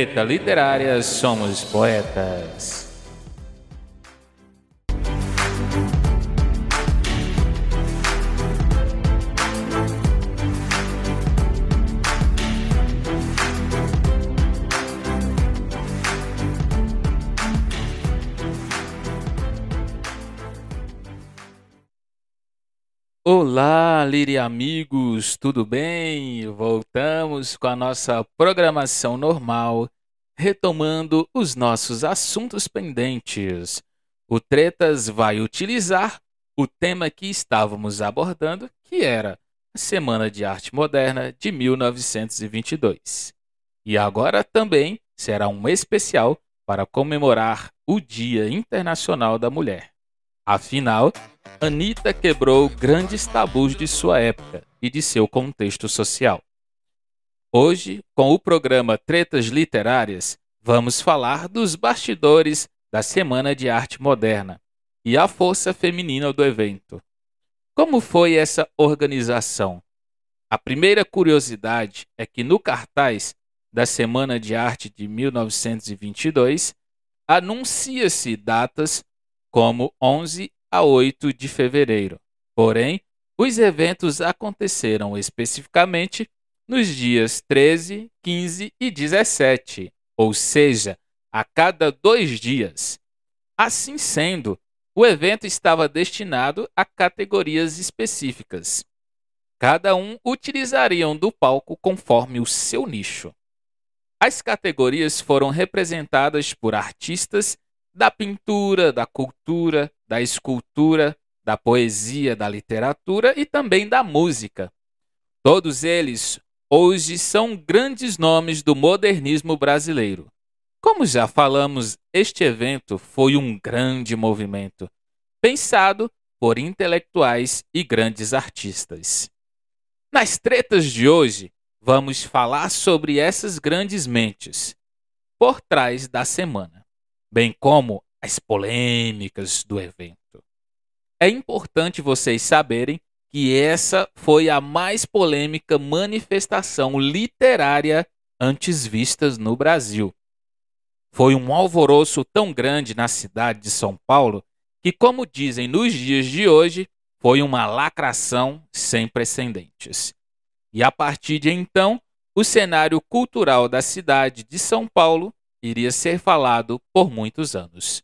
Treta Literária Somos Poetas. Olá, Liri amigos, tudo bem? Voltamos com a nossa programação normal, retomando os nossos assuntos pendentes. O Tretas vai utilizar o tema que estávamos abordando, que era a Semana de Arte Moderna de 1922. E agora também será um especial para comemorar o Dia Internacional da Mulher. Afinal, Anitta quebrou grandes tabus de sua época e de seu contexto social. Hoje, com o programa Tretas Literárias, vamos falar dos bastidores da Semana de Arte Moderna e a força feminina do evento. Como foi essa organização? A primeira curiosidade é que no cartaz da Semana de Arte de 1922 anuncia-se datas como 11 a 8 de fevereiro. Porém, os eventos aconteceram especificamente nos dias 13, 15 e 17, ou seja, a cada dois dias. Assim sendo, o evento estava destinado a categorias específicas. Cada um utilizariam do palco conforme o seu nicho. As categorias foram representadas por artistas da pintura, da cultura, da escultura, da poesia, da literatura e também da música. Todos eles hoje são grandes nomes do modernismo brasileiro. Como já falamos, este evento foi um grande movimento, pensado por intelectuais e grandes artistas. Nas tretas de hoje, vamos falar sobre essas grandes mentes por trás da semana bem como as polêmicas do evento. É importante vocês saberem que essa foi a mais polêmica manifestação literária antes vistas no Brasil. Foi um alvoroço tão grande na cidade de São Paulo que, como dizem nos dias de hoje, foi uma lacração sem precedentes. E a partir de então, o cenário cultural da cidade de São Paulo iria ser falado por muitos anos.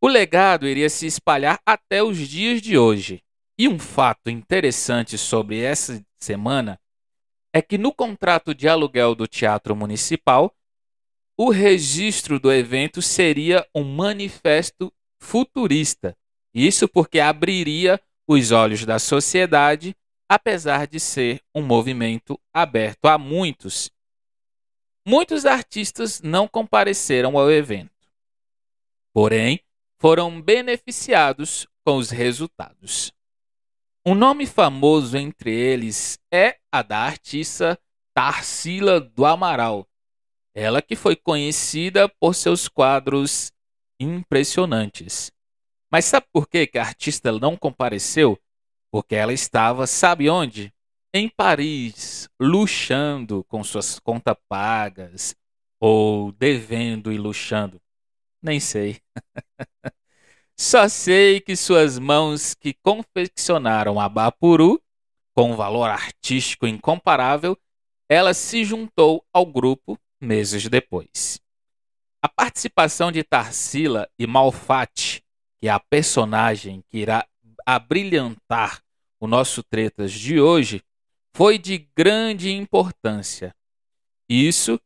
O legado iria se espalhar até os dias de hoje. E um fato interessante sobre essa semana é que no contrato de aluguel do Teatro Municipal, o registro do evento seria um manifesto futurista. Isso porque abriria os olhos da sociedade, apesar de ser um movimento aberto a muitos Muitos artistas não compareceram ao evento, porém foram beneficiados com os resultados. Um nome famoso entre eles é a da artista Tarsila do Amaral, ela que foi conhecida por seus quadros impressionantes. Mas sabe por que a artista não compareceu? Porque ela estava, sabe onde? Em Paris, luxando com suas contas pagas ou devendo e luxando? Nem sei. Só sei que suas mãos que confeccionaram a Bapuru, com um valor artístico incomparável, ela se juntou ao grupo meses depois. A participação de Tarsila e Malfatti, que é a personagem que irá abrilhantar o nosso Tretas de hoje, foi de grande importância. Isso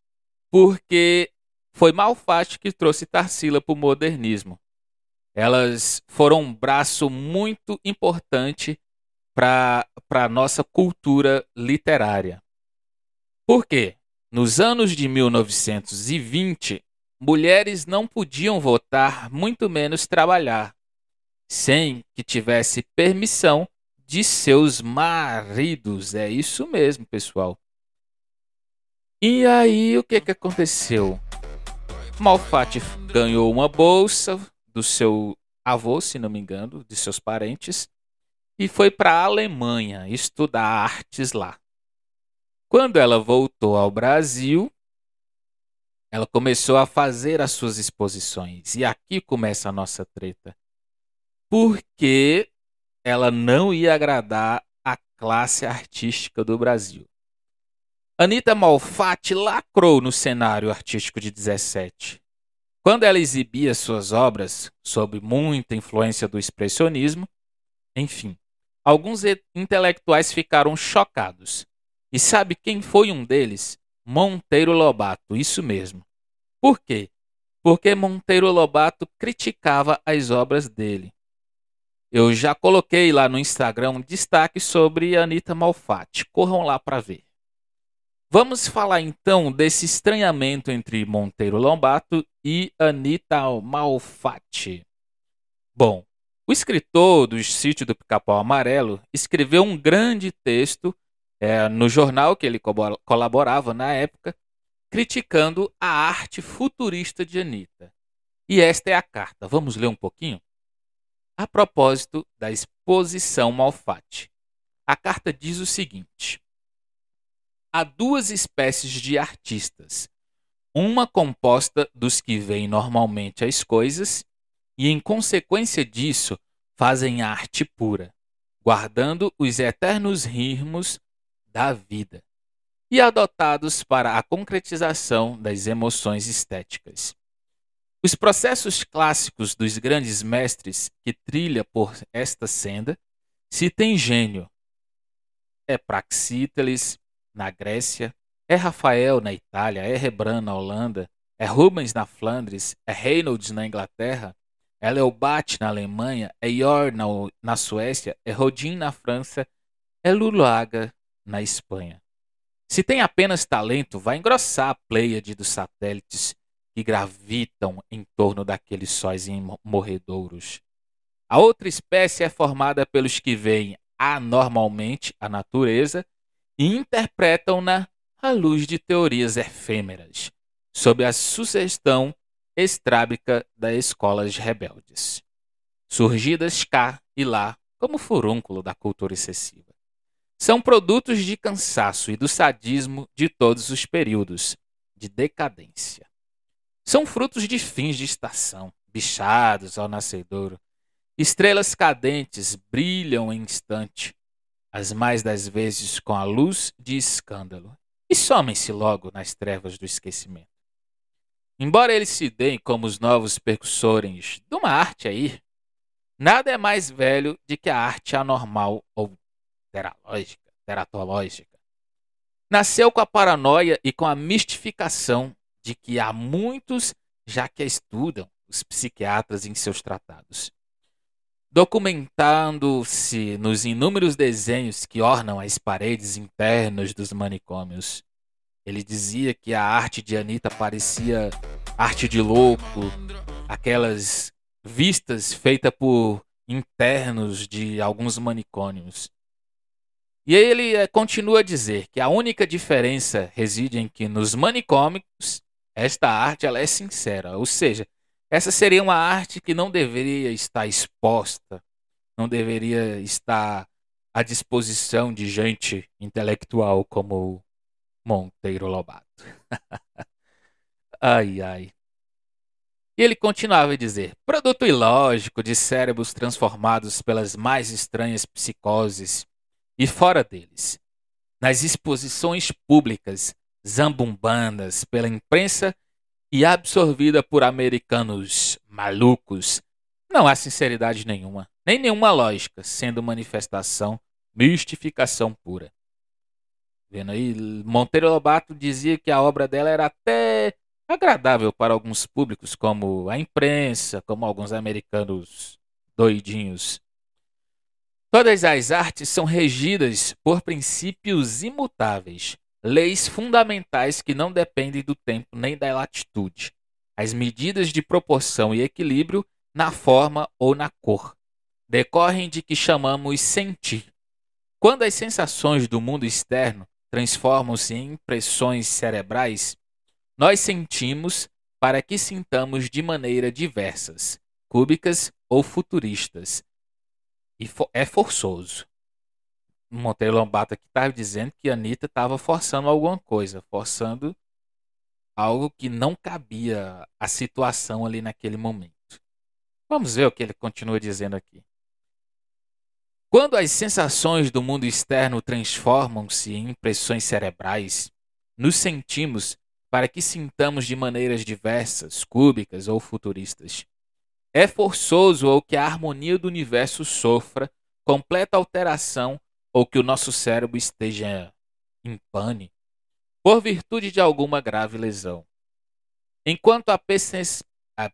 porque foi Malfatti que trouxe Tarsila para o modernismo. Elas foram um braço muito importante para a nossa cultura literária. Por quê? Nos anos de 1920, mulheres não podiam votar, muito menos trabalhar, sem que tivesse permissão de seus maridos. É isso mesmo, pessoal. E aí, o que, que aconteceu? Malfatti ganhou uma bolsa do seu avô, se não me engano, de seus parentes, e foi para a Alemanha estudar artes lá. Quando ela voltou ao Brasil, ela começou a fazer as suas exposições. E aqui começa a nossa treta. Porque ela não ia agradar a classe artística do Brasil. Anitta Malfatti lacrou no cenário artístico de 17. Quando ela exibia suas obras, sob muita influência do expressionismo, enfim, alguns intelectuais ficaram chocados. E sabe quem foi um deles? Monteiro Lobato, isso mesmo. Por quê? Porque Monteiro Lobato criticava as obras dele. Eu já coloquei lá no Instagram um destaque sobre Anitta Malfatti. Corram lá para ver. Vamos falar então desse estranhamento entre Monteiro Lobato e Anitta Malfatti. Bom, o escritor do Sítio do Pica-Pau Amarelo escreveu um grande texto é, no jornal que ele colaborava na época, criticando a arte futurista de Anitta. E esta é a carta. Vamos ler um pouquinho? A propósito da exposição Malfatti, a carta diz o seguinte: Há duas espécies de artistas, uma composta dos que veem normalmente as coisas e, em consequência disso, fazem arte pura, guardando os eternos ritmos da vida e adotados para a concretização das emoções estéticas. Os processos clássicos dos grandes mestres que trilha por esta senda se tem gênio. É Praxíteles na Grécia, é Rafael na Itália, é Rembrandt na Holanda, é Rubens na Flandres, é Reynolds na Inglaterra, é Leobat na Alemanha, é Yor na, na Suécia, é Rodin na França, é Lulaga na Espanha. Se tem apenas talento, vai engrossar a pleiade dos satélites que gravitam em torno daqueles sóis morredouros. A outra espécie é formada pelos que veem anormalmente a natureza e interpretam-na à luz de teorias efêmeras, sob a sugestão estrábica das escolas rebeldes, surgidas cá e lá como furúnculo da cultura excessiva. São produtos de cansaço e do sadismo de todos os períodos de decadência. São frutos de fins de estação, bichados ao nascedouro. Estrelas cadentes brilham em instante, as mais das vezes com a luz de escândalo, e somem-se logo nas trevas do esquecimento. Embora eles se deem como os novos percussores de uma arte aí, nada é mais velho do que a arte anormal ou teratológica. Nasceu com a paranoia e com a mistificação de que há muitos já que a estudam, os psiquiatras em seus tratados. Documentando-se nos inúmeros desenhos que ornam as paredes internas dos manicômios. Ele dizia que a arte de Anitta parecia arte de louco, aquelas vistas feitas por internos de alguns manicômios. E ele eh, continua a dizer que a única diferença reside em que nos manicômios esta arte ela é sincera, ou seja, essa seria uma arte que não deveria estar exposta, não deveria estar à disposição de gente intelectual como Monteiro Lobato. ai, ai. E ele continuava a dizer: produto ilógico de cérebros transformados pelas mais estranhas psicoses e fora deles. Nas exposições públicas, zambumbanas pela imprensa e absorvida por americanos malucos, não há sinceridade nenhuma, nem nenhuma lógica, sendo manifestação, mistificação pura. Vendo aí, Monteiro Lobato dizia que a obra dela era até agradável para alguns públicos, como a imprensa, como alguns americanos doidinhos. Todas as artes são regidas por princípios imutáveis, leis fundamentais que não dependem do tempo nem da latitude, as medidas de proporção e equilíbrio na forma ou na cor, decorrem de que chamamos sentir. Quando as sensações do mundo externo transformam-se em impressões cerebrais, nós sentimos para que sintamos de maneira diversas, cúbicas ou futuristas. E é forçoso. Monteiro Lobato aqui estava dizendo que a Anitta estava forçando alguma coisa, forçando algo que não cabia à situação ali naquele momento. Vamos ver o que ele continua dizendo aqui. Quando as sensações do mundo externo transformam-se em impressões cerebrais, nos sentimos para que sintamos de maneiras diversas, cúbicas ou futuristas. É forçoso ou que a harmonia do universo sofra completa alteração ou que o nosso cérebro esteja em pane por virtude de alguma grave lesão. Enquanto a, a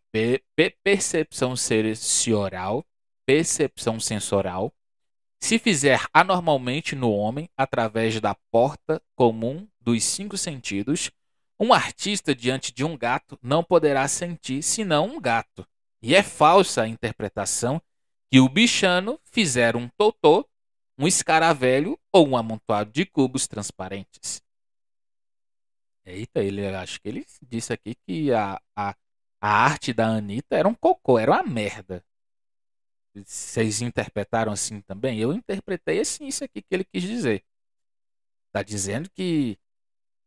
percepção sensorial, percepção sensorial se fizer anormalmente no homem através da porta comum dos cinco sentidos, um artista diante de um gato não poderá sentir senão um gato. E é falsa a interpretação que o bichano fizer um totô, um escaravelho ou um amontoado de cubos transparentes. Eita, ele acho que ele disse aqui que a, a, a arte da Anitta era um cocô, era uma merda. Vocês interpretaram assim também? Eu interpretei assim isso aqui que ele quis dizer. Tá dizendo que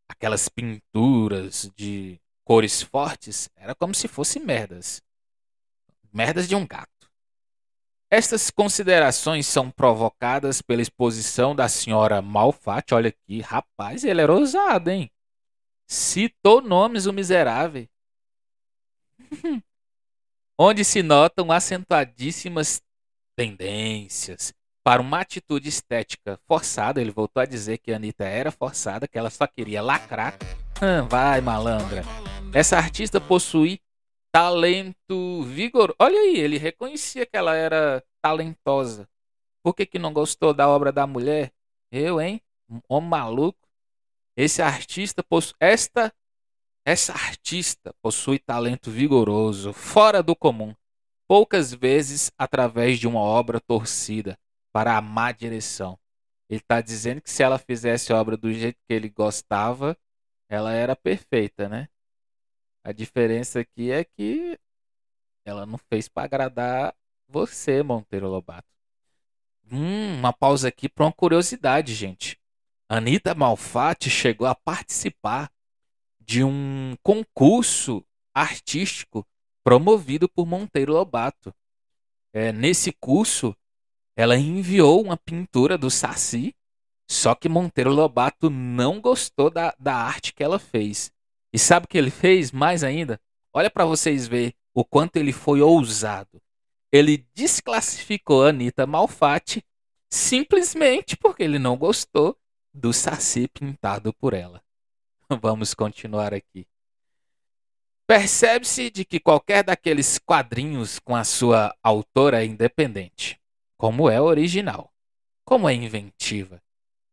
aquelas pinturas de cores fortes era como se fossem merdas. Merdas de um gato. Estas considerações são provocadas pela exposição da senhora Malfatti. Olha aqui, rapaz, ele era ousado, hein? Citou nomes o miserável. onde se notam acentuadíssimas tendências para uma atitude estética forçada. Ele voltou a dizer que a Anitta era forçada, que ela só queria lacrar. Vai, malandra. Essa artista possui talento vigoroso. Olha aí, ele reconhecia que ela era talentosa. Por que, que não gostou da obra da mulher? Eu, hein? Um maluco. Esse artista possui. Esta essa artista possui talento vigoroso, fora do comum, poucas vezes através de uma obra torcida para a má direção. Ele está dizendo que se ela fizesse a obra do jeito que ele gostava, ela era perfeita, né? A diferença aqui é que ela não fez para agradar você, Monteiro Lobato. Hum, uma pausa aqui para uma curiosidade, gente. Anitta Malfatti chegou a participar de um concurso artístico promovido por Monteiro Lobato. É, nesse curso, ela enviou uma pintura do Saci, só que Monteiro Lobato não gostou da, da arte que ela fez. E sabe o que ele fez mais ainda? Olha para vocês ver o quanto ele foi ousado. Ele desclassificou a Anitta Malfatti simplesmente porque ele não gostou do Saci pintado por ela. Vamos continuar aqui. Percebe-se de que qualquer daqueles quadrinhos com a sua autora é independente, como é original, como é inventiva,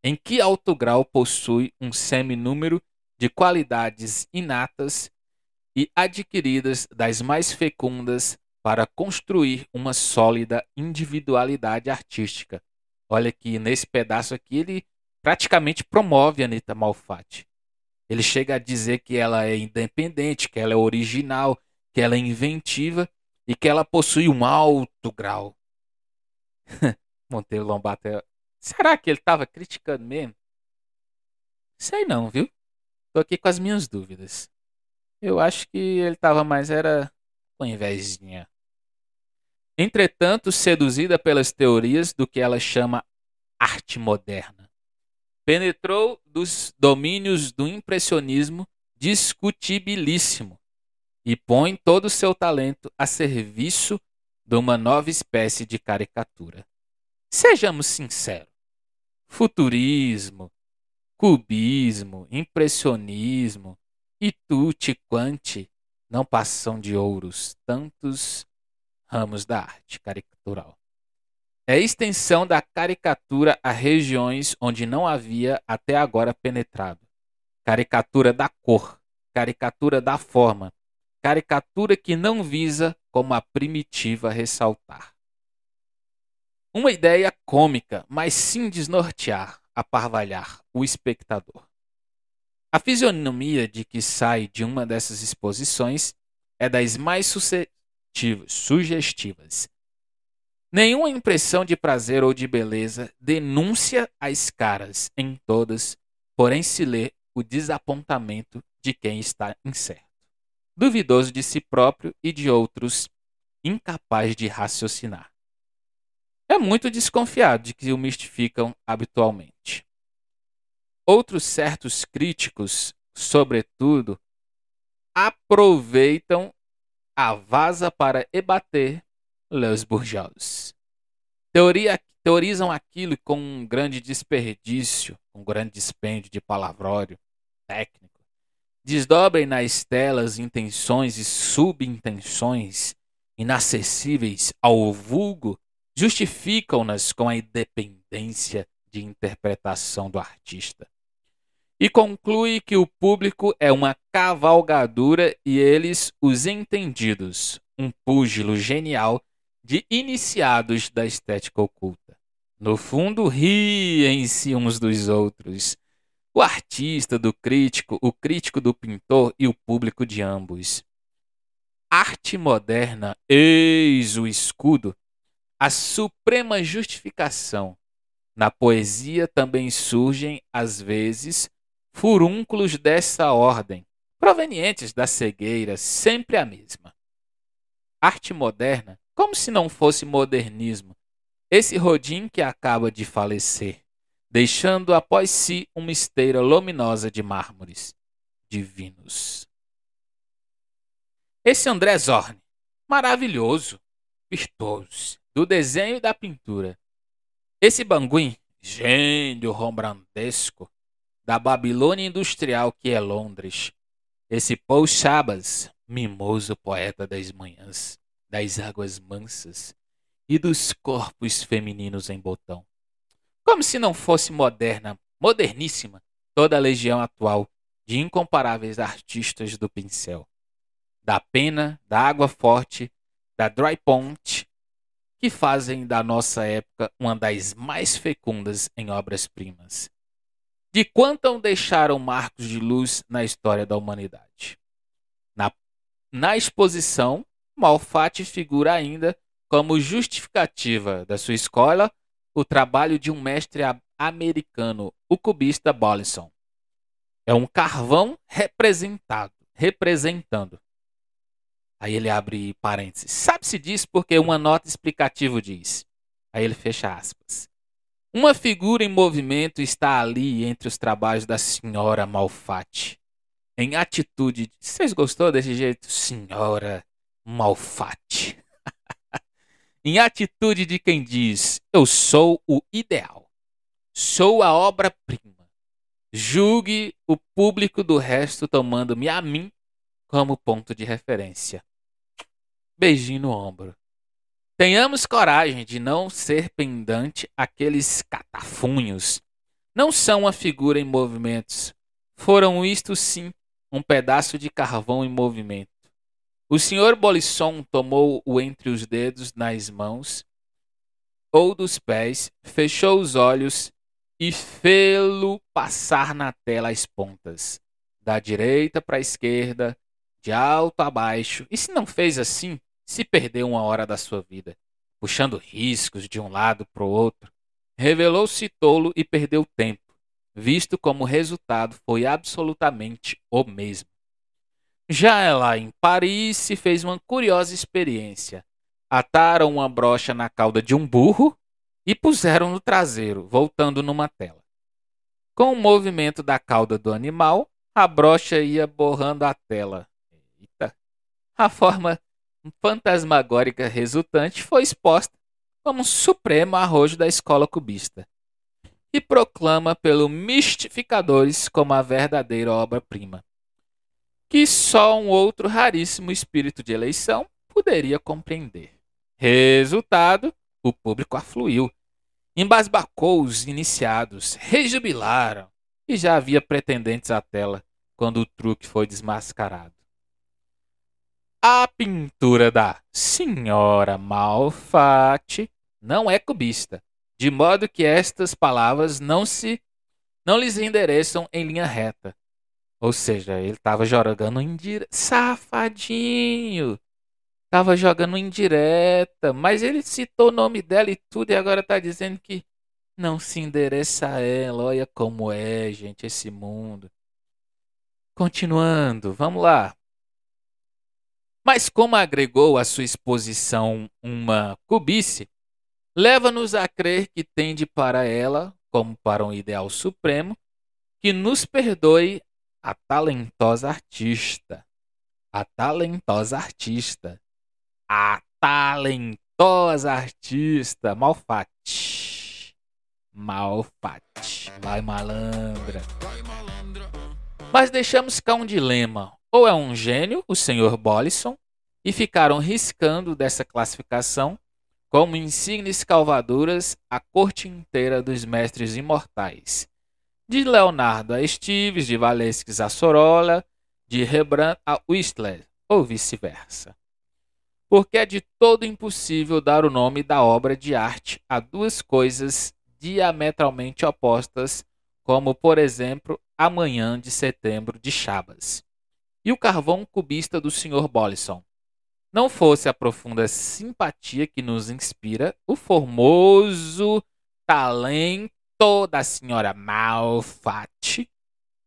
em que alto grau possui um seminúmero de qualidades inatas e adquiridas das mais fecundas para construir uma sólida individualidade artística. Olha que nesse pedaço aqui ele praticamente promove a Anitta Malfatti. Ele chega a dizer que ela é independente, que ela é original, que ela é inventiva e que ela possui um alto grau. Monteiro Lobato, é... será que ele estava criticando mesmo? Sei não, viu? Tô aqui com as minhas dúvidas. Eu acho que ele estava mais era com invezinha. Entretanto, seduzida pelas teorias do que ela chama arte moderna penetrou dos domínios do impressionismo discutibilíssimo e põe todo o seu talento a serviço de uma nova espécie de caricatura. Sejamos sinceros: futurismo, cubismo, impressionismo e tutti quanti não passam de ouros tantos ramos da arte caricatural. É extensão da caricatura a regiões onde não havia até agora penetrado. Caricatura da cor, caricatura da forma, caricatura que não visa, como a primitiva, ressaltar. Uma ideia cômica, mas sim desnortear, aparvalhar o espectador. A fisionomia de que sai de uma dessas exposições é das mais sugestivas Nenhuma impressão de prazer ou de beleza denúncia as caras em todas, porém se lê o desapontamento de quem está incerto, duvidoso de si próprio e de outros, incapaz de raciocinar. É muito desconfiado de que o mistificam habitualmente. Outros certos críticos, sobretudo, aproveitam a vaza para ebater les bourgeois. Teoria, teorizam aquilo com um grande desperdício, um grande dispêndio de palavrório técnico. Desdobrem nas telas intenções e subintenções inacessíveis ao vulgo, justificam-nas com a independência de interpretação do artista. E conclui que o público é uma cavalgadura e eles os entendidos, um púgilo genial de iniciados da estética oculta. No fundo, riem-se uns dos outros. O artista do crítico, o crítico do pintor e o público de ambos. Arte moderna, eis o escudo, a suprema justificação. Na poesia também surgem, às vezes, furúnculos dessa ordem, provenientes da cegueira, sempre a mesma. Arte moderna como se não fosse modernismo. Esse Rodin que acaba de falecer, deixando após si uma esteira luminosa de mármores divinos. Esse André Zorn, maravilhoso, virtuoso, do desenho e da pintura. Esse Banguin, gênio rombrandesco, da Babilônia industrial que é Londres. Esse Paul Chabas, mimoso poeta das manhãs das águas mansas e dos corpos femininos em botão. Como se não fosse moderna, moderníssima, toda a legião atual de incomparáveis artistas do pincel, da pena, da água forte, da dry point, que fazem da nossa época uma das mais fecundas em obras-primas. De quanto deixaram marcos de luz na história da humanidade. Na, na exposição Malfatti figura ainda como justificativa da sua escola o trabalho de um mestre americano, o cubista Bollison. É um carvão representado, representando. Aí ele abre parênteses. Sabe-se disso porque uma nota explicativa diz. Aí ele fecha aspas. Uma figura em movimento está ali entre os trabalhos da senhora Malfatti. Em atitude. Vocês gostou desse jeito? Senhora Malfatti. em atitude de quem diz: Eu sou o ideal, sou a obra-prima. Julgue o público do resto tomando-me a mim como ponto de referência. Beijinho no ombro. Tenhamos coragem de não ser pendante aqueles catafunhos. Não são uma figura em movimentos. Foram isto sim um pedaço de carvão em movimento. O senhor Bolisson tomou-o entre os dedos nas mãos ou dos pés, fechou os olhos e fê-lo passar na tela as pontas, da direita para a esquerda, de alto a baixo. E se não fez assim, se perdeu uma hora da sua vida, puxando riscos de um lado para o outro. Revelou-se tolo e perdeu tempo, visto como o resultado foi absolutamente o mesmo. Já lá em Paris se fez uma curiosa experiência. Ataram uma brocha na cauda de um burro e puseram no traseiro, voltando numa tela. Com o movimento da cauda do animal, a brocha ia borrando a tela. Eita. A forma fantasmagórica resultante foi exposta como um supremo arrojo da escola cubista e proclama pelo mistificadores como a verdadeira obra-prima que só um outro raríssimo espírito de eleição poderia compreender. Resultado: o público afluiu, embasbacou os iniciados, rejubilaram e já havia pretendentes à tela quando o truque foi desmascarado. A pintura da Senhora Malfatti não é cubista, de modo que estas palavras não se não lhes endereçam em linha reta, ou seja, ele tava jogando indireta. Safadinho! Tava jogando indireta. Mas ele citou o nome dela e tudo, e agora tá dizendo que não se endereça a ela. Olha como é, gente, esse mundo. Continuando, vamos lá. Mas como agregou à sua exposição uma cubice, leva-nos a crer que tende para ela, como para um ideal supremo, que nos perdoe a talentosa artista. A talentosa artista. A talentosa artista. Malfate. Malfate. Vai malandra. Mas deixamos cá um dilema. Ou é um gênio, o Sr. Bollison, e ficaram riscando dessa classificação como insignes calvaduras a corte inteira dos mestres imortais. De Leonardo a Estives, de Valesques a Sorolla, de Rembrandt a Whistler, ou vice-versa. Porque é de todo impossível dar o nome da obra de arte a duas coisas diametralmente opostas, como, por exemplo, Amanhã de Setembro de Chabas e o carvão cubista do Sr. Bollison. Não fosse a profunda simpatia que nos inspira o formoso talento da senhora Malfatti,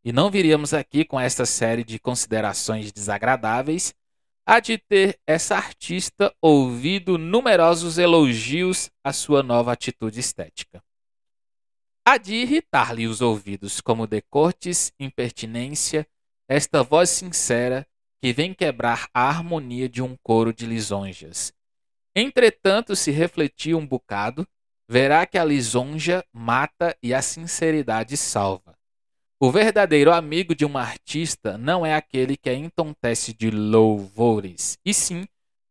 e não viríamos aqui com esta série de considerações desagradáveis a de ter essa artista ouvido numerosos elogios à sua nova atitude estética. Há de irritar-lhe os ouvidos como decortes, impertinência, esta voz sincera que vem quebrar a harmonia de um coro de lisonjas. Entretanto, se refletir um bocado, verá que a lisonja mata e a sinceridade salva. O verdadeiro amigo de um artista não é aquele que a entontece de louvores, e sim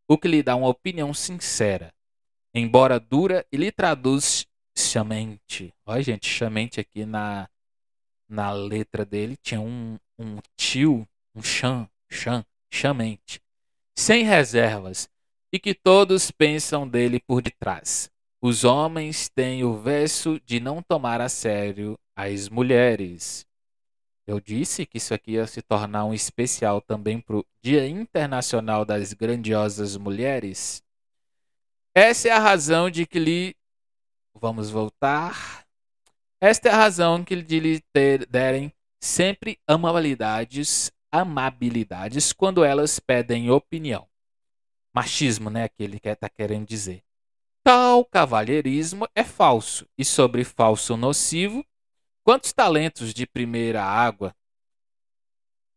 o que lhe dá uma opinião sincera, embora dura e lhe traduz chamente. Olha, gente, chamente aqui na, na letra dele tinha um, um tio, um chan, chan, chamente, sem reservas, e que todos pensam dele por detrás. Os homens têm o verso de não tomar a sério as mulheres. Eu disse que isso aqui ia se tornar um especial também para o Dia Internacional das Grandiosas Mulheres. Essa é a razão de que lhe. Vamos voltar. Esta é a razão que lhe derem sempre amabilidades, amabilidades quando elas pedem opinião. Machismo, né? Aquele que está querendo dizer. Tal cavalheirismo é falso, e sobre falso nocivo, quantos talentos de primeira água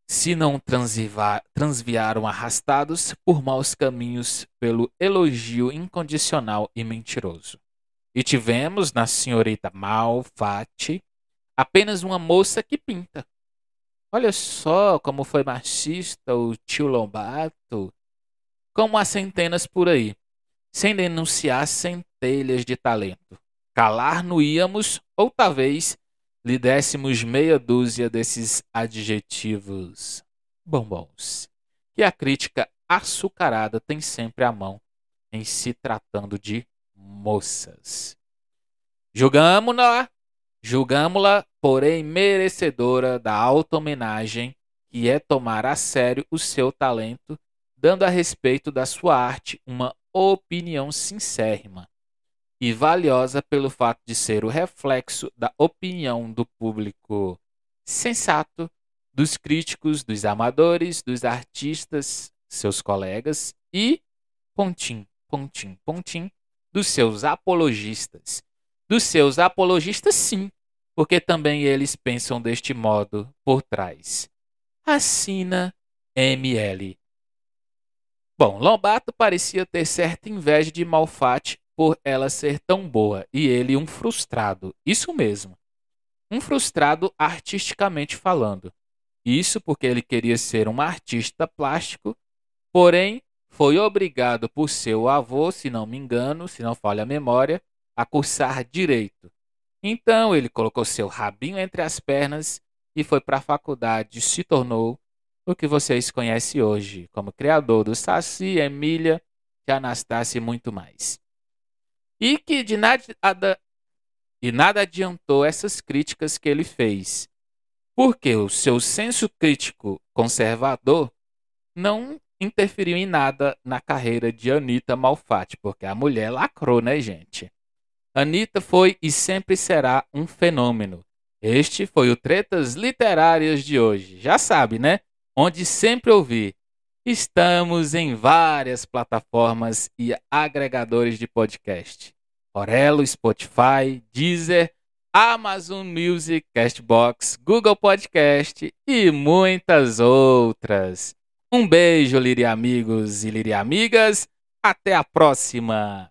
se não transviaram arrastados por maus caminhos pelo elogio incondicional e mentiroso. E tivemos na senhorita Malfatti apenas uma moça que pinta. Olha só como foi machista o tio Lombato, como há centenas por aí, sem denunciar centelhas de talento. Calar no íamos, ou talvez lhe dessemos meia dúzia desses adjetivos bombons, que a crítica açucarada tem sempre à mão em se tratando de moças. Julgamos-na Julgamo-la, porém, merecedora da alta homenagem, que é tomar a sério o seu talento, dando a respeito da sua arte uma opinião sincérrima e valiosa pelo fato de ser o reflexo da opinião do público sensato, dos críticos, dos amadores, dos artistas, seus colegas e, pontim, pontim, pontim, dos seus apologistas. Dos seus apologistas, sim, porque também eles pensam deste modo por trás. Assina ML. Bom, Lombato parecia ter certa inveja de Malfatti por ela ser tão boa e ele um frustrado. Isso mesmo. Um frustrado artisticamente falando. Isso porque ele queria ser um artista plástico, porém foi obrigado por seu avô, se não me engano, se não falha a memória, a cursar direito. Então ele colocou seu rabinho entre as pernas e foi para a faculdade. Se tornou o que vocês conhecem hoje como criador do Saci, Emília, de Anastácia e muito mais. E que de nada, e nada adiantou essas críticas que ele fez, porque o seu senso crítico conservador não interferiu em nada na carreira de Anita Malfatti, porque a mulher lacrou, né, gente? Anitta foi e sempre será um fenômeno. Este foi o Tretas Literárias de hoje. Já sabe, né? Onde sempre ouvir. Estamos em várias plataformas e agregadores de podcast. Orelo, Spotify, Deezer, Amazon Music, Castbox, Google Podcast e muitas outras. Um beijo, Liri amigos e Liri amigas. Até a próxima.